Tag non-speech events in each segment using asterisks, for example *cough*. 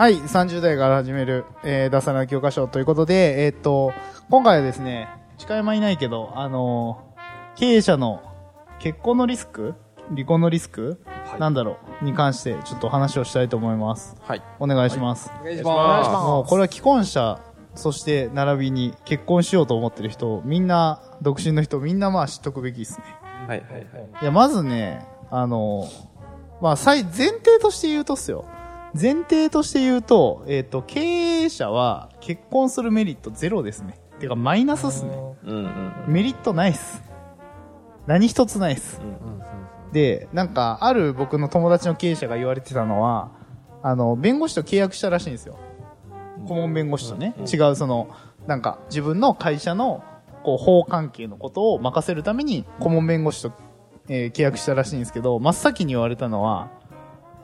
はい、30代から始める、えー、脱サラの教科書ということで、えーっと、今回はですね、近山いないけど、あのー経営者の結婚のリスク離婚のリスク、なんだろうに関して、ちょっと話をしたいと思います。はい。お願いします。お願いしお願いしまもう、これは既婚者、そして、並びに結婚しようと思ってる人、みんな、独身の人、みんなまあ知っとくべきですね。す。はいはいはい。いや、まずね、あの、まあ、最、前提として言うとっすよ。前提として言うと、えっ、と、経営者は結婚するメリットゼロですね。てか、マイナスっすね。うんうんメリットないっす。何一つないっす。で、なんか、ある僕の友達の経営者が言われてたのは、あの、弁護士と契約したらしいんですよ。顧問弁護士とね、違うその、なんか、自分の会社の、こう、法関係のことを任せるために、顧問弁護士と、えー契約したらしいんですけど、真っ先に言われたのは、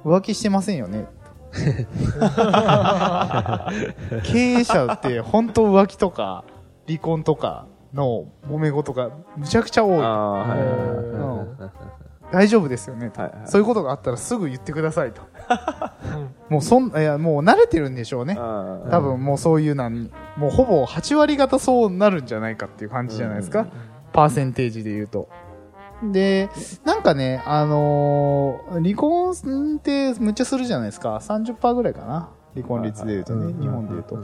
浮気してませんよね。経営者って、本当浮気とか、離婚とかの揉め事がむちゃくちゃ多い。大丈夫ですよねと、はいはいそういうことがあったらすぐ言ってくださいと。もうそん、いや、もう慣れてるんでしょうね。あ多分もうそういうなんに、もうほぼ8割方そうなるんじゃないかっていう感じじゃないですか。パーセンテージで言うと。で、なんかね、あのー離婚ってむっちゃするじゃないですか。30%ぐらいかな。離婚率で言うとね、日本で言うと。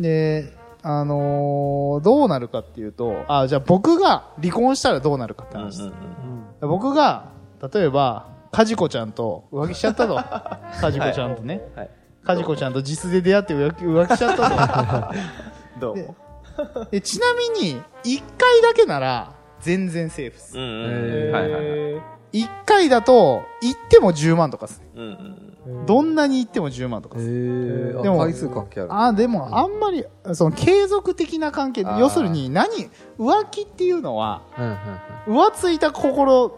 で、あのーどうなるかっていうと、あ、じゃあ僕が離婚したらどうなるかって話です。うん僕が、例えば、かじこちゃんと浮気しちゃったと。かじこちゃんとね。はい。かじこちゃんと実で出会って浮気浮気しちゃったで *laughs* どう？でちなみに、1回だけなら、全然セーフっすう。んうん。はいはいはい。1回だと、行っても10万とかっすね。うんうん。どんなに行っても10万とかっす。へーでもあ回数関係ある。あ、でも、あんまり、その、継続的な関係であー要するに、何、浮気っていうのは、うんうん浮ついた心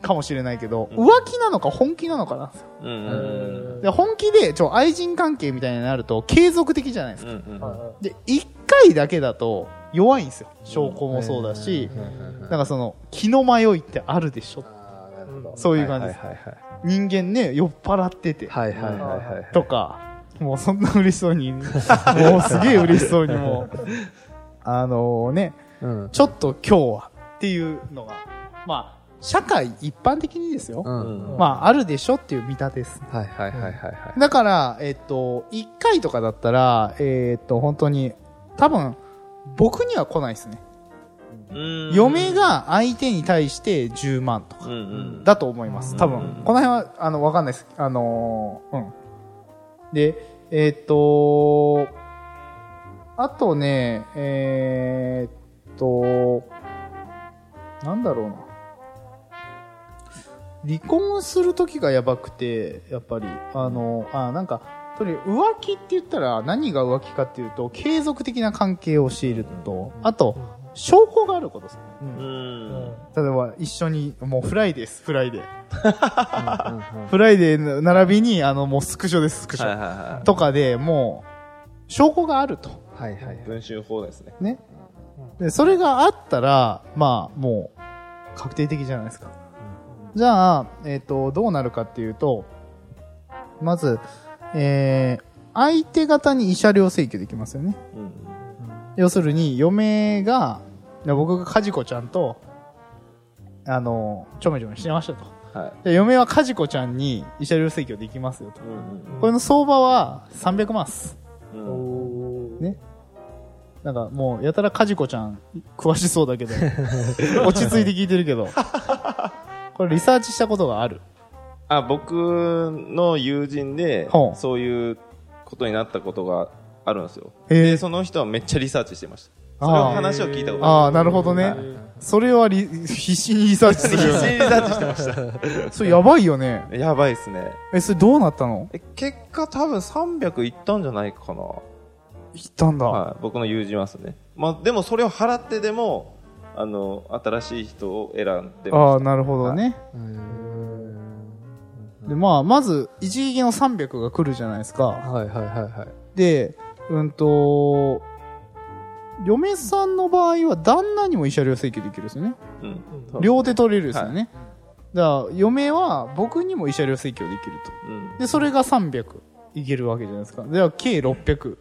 かもしれないけど、うん浮気なのか本気なのかなんですよ。うんうんで本気で、ちょ、愛人関係みたいになると、継続的じゃないですうん。か。うんうん。で、一回だけだと、弱いんですよ。証拠もそうだし、うんなんかその、気の迷いってあるでしょ。そういう感じです。はい人間ね、酔っ払ってて、はいはいはいはいはい。とか、もうそんな嬉しそうに、*laughs* もうすげえ嬉しそうにもう、あのね、うん。ちょっと今日はっていうのが、まあ、社会一般的にですよ。うん。まあ、あるでしょっていう見立てです。はいはいはいはいはい。だから、えっと、1回とかだったら、えっと、本当に、多分、僕には来ないですね。うん嫁が相手に対して10万とか。だと思います。多分うん。この辺は、あの、わかんないです。あのーうん。で、えっと、あとね、えーっと、なんだろうな。離婚するときがやばくて、やっぱり、あの、あ、なんか、とりあえず浮気って言ったら何が浮気かっていうと、継続的な関係をしていると、あと、証拠があることですね。うん。例えば、一緒に、もうフライデーです、フライデー。うんフライデーの並びに、あの、もうスクショです、スクショ。はいはいとかで、もう、証拠があると。はいはいはいい。。文春砲ですね。ね。で、それがあったら、まあ、もう、確定的じゃないですか。じゃあ、えっ、と、どうなるかっていうと、まず、えー、相手方に慰謝料請求できますよね。うん要するに、嫁が、僕がかじこちゃんと、あの、ちょめちょめしてましたと。うん。はい。で嫁はかじこちゃんに慰謝料請求できますよと。うんこれの相場は300万っす。うん。ね。なんかもう、やたらかじこちゃん、詳しそうだけど、*laughs* 落ち着いて聞いてるけど、これリサーチしたことがある。あ、僕の友人でほう、そういうことになったことがあるんですよ。へえで、その人はめっちゃリサーチしてましそれを話を聞いたことああ、なるほどね。はいそれはリ必死にリサーチするよね。必死にリサーチしてました。*laughs* それやばいよね。やばいっすね。え、それどうなったの？え結果多分300いったんじゃないかな。行ったんだ。はい、僕の友人はですね。まあ、でもそれを払ってでも、あの、新しい人を選んでああ、ましなるほどね。で、まあ、まず、一撃の300が来るじゃないですか。はいはいはいはい。で、うんと、嫁さんの場合は旦那にも慰謝料請求できるんですよね。た。うん。両手取れるですよね。だから、嫁は僕にも慰謝料請求できると。うん。で、それが300いけるわけじゃないですか。では、計600。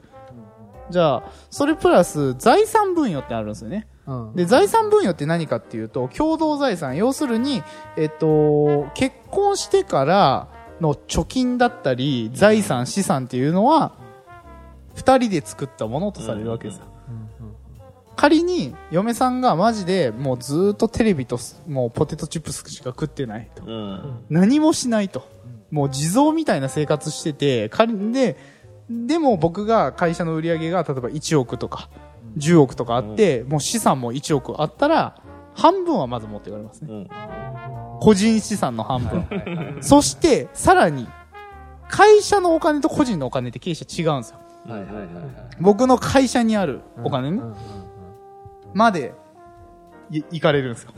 じゃあ、それプラス財産分与ってあるんですよね。うん。で、財産分与って何かっていうと、共同財産。要するに、えっと、結婚してからの貯金だったり、財産、資産っていうのは、二人で作ったものとされるわけですよ。仮に、嫁さんがマジでもうずーっとテレビとすもうポテトチップスしか食ってないと。うん。何もしないと。もう地蔵みたいな生活してて、仮で、でも僕が会社の売り上げが例えば1億とか、10億とかあって、もう資産も1億あったら、半分はまず持っていかれますね。うん。個人資産の半分。そして、さらに、会社のお金と個人のお金って経営者違うんですよ。はいはいはいはい。僕の会社にあるお金ね、うんうんまで、い、行かれるんですよ。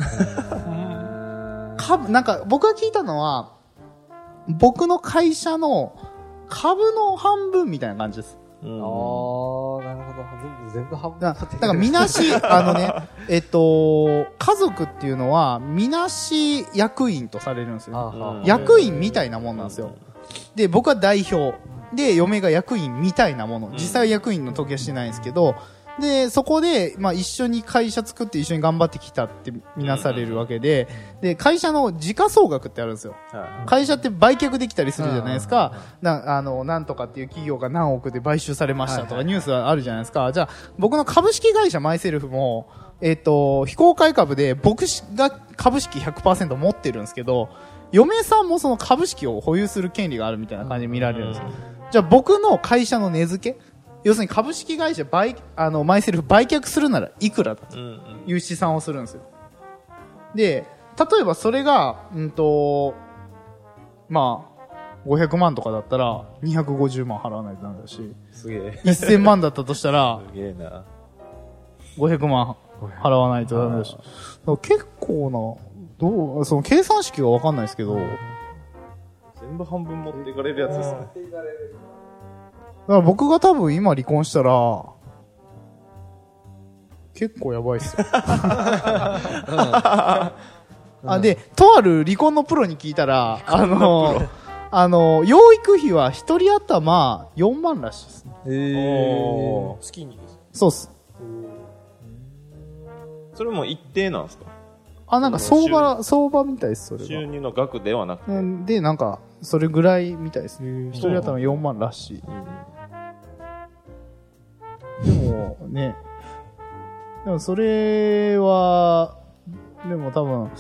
株、なんか、僕が聞いたのは、僕の会社の株の半分みたいな感じです。うん。ああ、なるほど。全部、全部半分だだから、みなし、*laughs* あのね、えっと、家族っていうのは、みなし役員とされるんですよ、役員みたいなもんなんですよ。で、僕は代表。で、嫁が役員みたいなもの。実際は役員の時はしてないんですけど、で、そこで、まあ一緒に会社作って一緒に頑張ってきたってみなされるわけで、で、会社の時価総額ってあるんですよ。は会社って売却できたりするじゃないですか。な、あの、なんとかっていう企業が何億で買収されましたとかニュースはあるじゃないですか。じゃあ、僕の株式会社マイセルフも、えっ、と、非公開株で僕が株式100%持ってるんですけど、嫁さんもその株式を保有する権利があるみたいな感じで見られるんですよ。じゃあ僕の会社の値付け要するに株式会社売、あの、マイセルフ売却するならいくらだとい。う試算をするんですよ。で、例えばそれが、うんと、まあ、500万とかだったら、250万払わないとダメだし、すげえ。1000万だったとしたら、すげえな。500万払わないとダメだし。結構な、どう、その計算式はわかんないですけど、だ全部半分持っていかれるやつですね。から僕が多分今離婚したら、結構やばいっすよ。あ、で、とある離婚のプロに聞いたら、あの、*laughs* あの、養育費は一人頭4万らしいですね。えー月にです。そうっす。それも一定なんですか？あ、なんか相場、相場みたいです、それ収が。入の額ではなくて。うんで、なんか、それぐらいみたいですね。一人頭4万らしい。でも、ね。でも、それは、でも多分、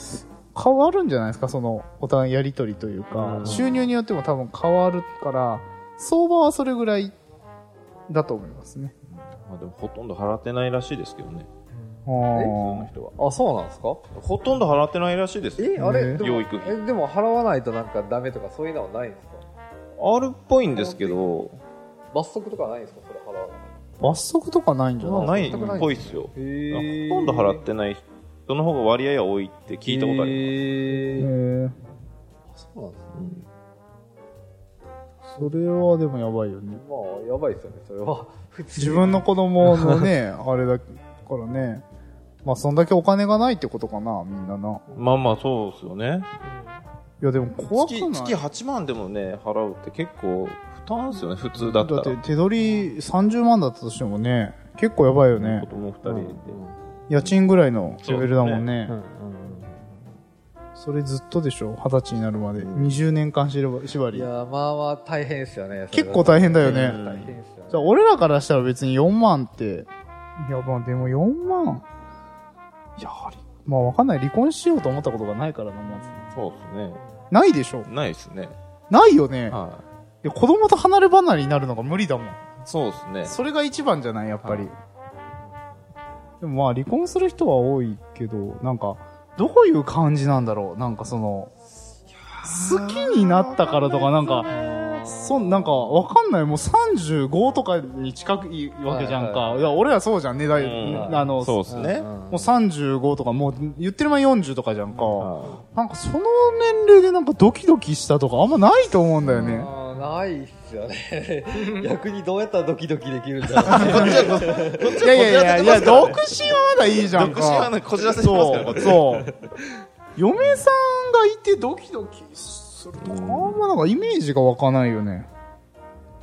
変わるんじゃないですか、その、お互いやりとりというか、うん収入によっても多分変わるから、相場はそれぐらいだと思いますね。まあでもほとんど払ってないらしいですけどね。あ普通のー人は。あ、そうなんですか？ほとんど払ってないらしいですよ。え、あれ？ねでも養育費え、でも払わないとなんかダメとかそういうのはないんですか？あるっぽいんですけど、罰則とかないんですか？それ払わない。罰則とかないんじゃない？ないっぽいっすよ。へほとんど払ってない人の方が割合は多いって聞いたことありへりーそうなんですね。それはでもやばいよね。まあ、やばいですよね、それは。普通自分の子供のね、*laughs* あれだからね。まあ、そんだけお金がないってことかな、みんなな。ます。まあまあそうですよね。いや、でも怖くない？月、月8万でもね、払うって結構負担ですよね、普通だったら。だって手取り30万だったとしてもね、結構やばいよね子。供2人で。家賃ぐらいのレベルだもんね。うんうんそれずっとでしょ二十歳になるまで。20年間縛り。縛りいや、まあまあ大変ですよね。結構大変だよねうん大変ですよね。じゃあ俺らからしたら別に4万って、いや、まあでも4万。やはり。まあわかんない。離婚しようと思ったことがないからな、まず。そうですね。ないでしょないですね。ないよね。はいや、子供と離れ離れになるのが無理だもん。い。そうですね。それが一番じゃない、やっぱり。でもまあ離婚する人は多いけど、なんか、どういう感じなんだろう？なんかその、好きになったからとかなんか、そん、なんか、わかんない。もう35とかに近いわけじゃんか。はいいや、俺らそうじゃんね。だいうんあの、そうですね。もう35とか、もう言ってる前40とかじゃんか。はなんかその年齢でなんかドキドキしたとかあんまないと思うんだよね。ないっすよね。*laughs* 逆にどうやったらドキドキできるんだろう。*laughs* いやいやいや、いや、独独身はまだいいじゃんか。身はねこじらせてますから、そう、ち。そう。嫁さんがいてドキドキするとか、あんまなんかイメージが湧かないよね。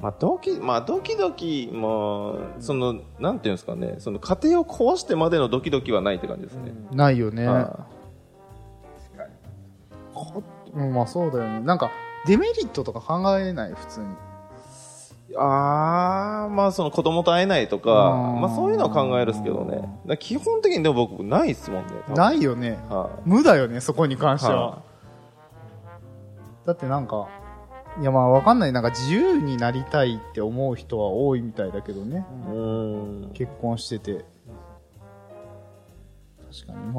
まあ、ドキ、まあ、ドキドキも、その、なんていうんですかね、その家庭を壊してまでのドキドキはないって感じですね。ないよね。はうんまあそうだよね。なんか、デメリットとか考えない、普通に。いあー、まあ、その子供と会えないとか、うんまあ、そういうのは考えるっすけどね。基本的にでも僕、ないっすもんね。ないよね。は無だよね、そこに関い。しては。はだってなんか、いやまあわかんない。なんか自由になりたいって思う人は多いみたいだけどね。い。うん。結婚してて。確かに。まあ、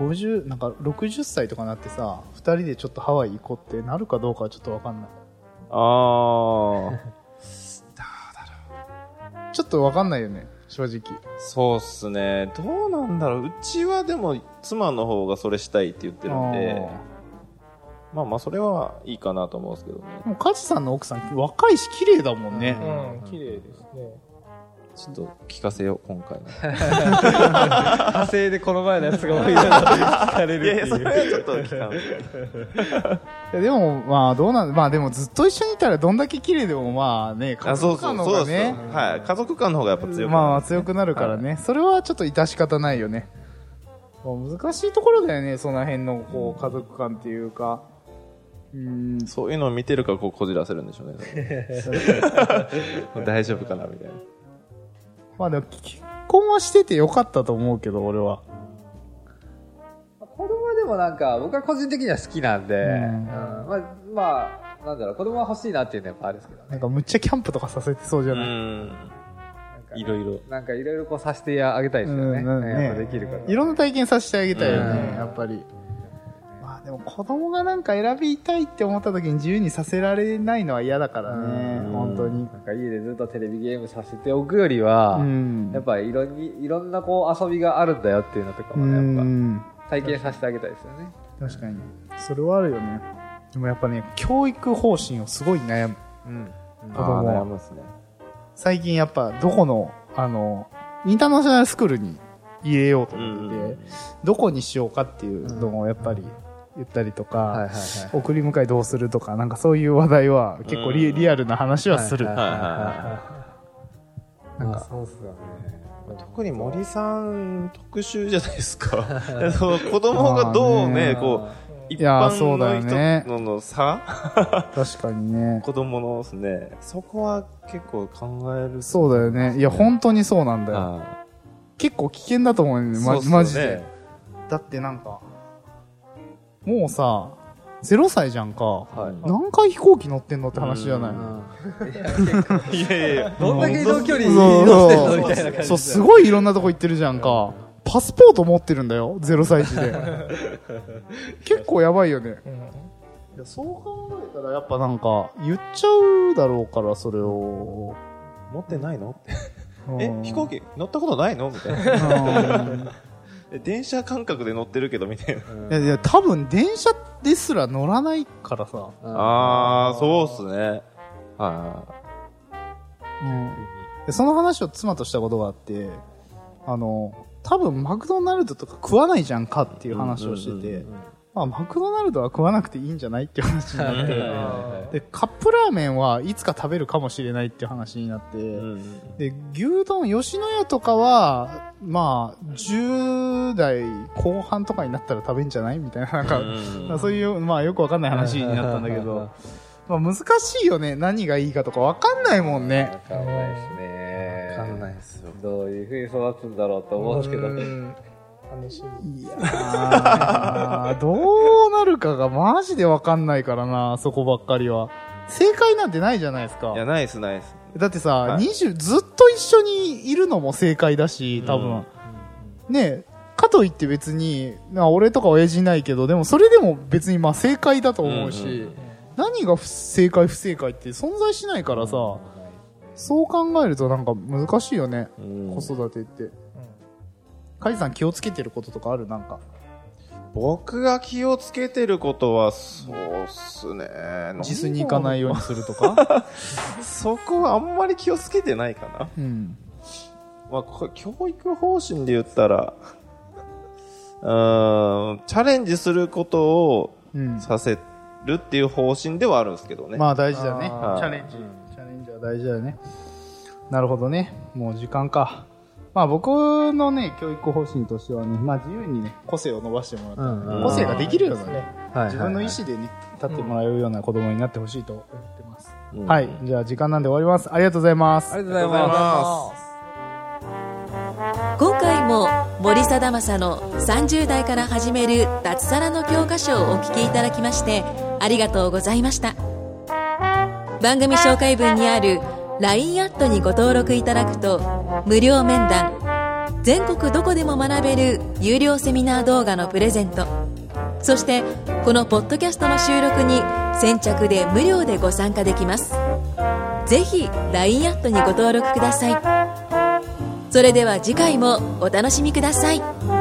50、なんか60歳とかなってさ、二人でちょっとハワイ行こうってなるかどうかはちょっとわかんない。あー。*laughs* ちょっとわかんないよね、正直。そうっすね。どうなんだろう。うちはでも、妻の方がそれしたいって言ってるんで、まあまあ、それはいいかなと思うんですけどね。でも、カジさんの奥さん若いし綺麗だもんね。うん、綺麗ですね。ちょっと聞かせよう、今回の。派生でこの前のやつが多いな聞かれるっていう。いやいや、それはちょっと聞かん。いやでも、まあどうなん、まあでもずっと一緒にいたらどんだけ綺麗でもまあね、家族間のそうです方がね、はい。家族間の方がやっぱ強くまあ強くなるからね、それはちょっと致し方ないよね。まあ難しいところだよね、その辺のこう家族間っていうか。うーん、そういうのを見てるからこうこじらせるんでしょうね。*laughs* 大丈夫かなみたいな。まあでも結婚はしててよかったと思うけど、俺は。子供はでもなんか、僕は個人的には好きなんで、んうんまあ、まあ、なんだろう、子供は欲しいなっていうのはやっぱあるんですけどね。なんかむっちゃキャンプとかさせてそうじゃない、ん。なんかいろいろ。なんかいろいろこうさせてあげたいですよね。うんねやっぱできるから。いろんな体験させてあげたいよね、うんやっぱり。まあでも子供がなんか選びたいって思った時に自由にさせられないのは嫌だからね、うん本当に。なんか家でずっとテレビゲームさせておくよりは、うん。やっぱりいろいろんなこう遊びがあるんだよっていうのとかうもね、やっん。ぱ体験させてあげたいですよね。確かに。それはあるよね。でもやっぱね、教育方針をすごい悩む。うん。子供悩みますね。最近やっぱどこの、あの、インターナショナルスクールに入れようと思ってて、うんどこにしようかっていうのをやっぱり言ったりとか、はいはいはい。送り迎えどうするとか、なんかそういう話題は結構リ,、うんリアルな話はする。そうっすよね。特に森さん特集じゃないですか。*laughs* そう子供がどうね、こう、一いやー般そうだよねの人のの差？確かにね。*laughs* 子供のですね、そこは結構考える。そうだよね。いや、本当にそうなんだよ。は結構危険だと思うねマジで。だってなんか、もうさ、0歳じゃんか。はい。何回飛行機乗ってんのって話じゃないいやいやいや、どんだけ移動距離移そう動してんのみたいな感じそう、すごいいろんなとこ行ってるじゃんか。パスポート持ってるんだよ、0歳児で。結構やばいよね。いやそう考えたらやっぱなんか、言っちゃうだろうから、それを。持ってないの？うん、え飛行機乗ったことないの？みたいな。電車感覚で乗ってるけど、みたいな。いやいや、多分電車ですら乗らないからさ。あー、そうっすね。はでその話を妻としたことがあって、あの、多分マクドナルドとか食わないじゃんかっていう話をしててうんうんうん、まあマクドナルドは食わなくていいんじゃないっていう話になっうんて、で、カップラーメンはいつか食べるかもしれないっていう話になって、い。うんで、牛丼、吉野家とかは、まあ、10代後半とかになったら食べんじゃないみたいな、なんか、うんそういう、まあよくわかんない話になったんだけど、まあ難しいよね。何がいいかとかわかんないもんね。わかんないですね。わかんないですよ。どういう風に育つんだろうと思うんですけど。うん楽しみ。いやー、どうなるかがマジでわかんないからな、そこばっかりは。正解なんてないじゃないですかい。や、ないっす、ないっす。だってさ、はい20、ずっと一緒にいるのも正解だし、多分。うんねかといって別に、な俺とか親父いないけど、でもそれでも別にまあ正解だと思うし、うんうん何が不正解不正解って存在しないからさ、そう考えるとなんか難しいよね、うん子育てって。カイさん気をつけてることとかある？なんか。僕が気をつけてることは、そうっすね。*laughs* 自炊に行かないようにするとか？*laughs* そこはあんまり気をつけてないかな。うん。まあ、こ教育方針で言ったら、*laughs* ん、チャレンジすることをうん。させるっていう方針ではあるんですけどね。まあ大事だね。チャレンジ。チャレンジは大事だよね。なるほどね。もう時間か。まあ僕のね、教育方針としてはね、まあ自由にね、個性を伸ばしてもらったら、うん個性ができるようなね、はい自分の意思でね、立ってもらえるような子供になってほしいと思ってます。うんはい。じゃあ時間なんで終わります。ありがとうございます。ありがとうございます。今回も森貞正の30代から始める脱サラの教科書をお聞きいただきましてありがとうございました番組紹介文にある LINE アットにご登録いただくと無料面談全国どこでも学べる有料セミナー動画のプレゼント。そしてこのポッドキャストの収録に先着で無料でご参加できます。ぜひ LINE アットにご登録ください。それでは次回もお楽しみください。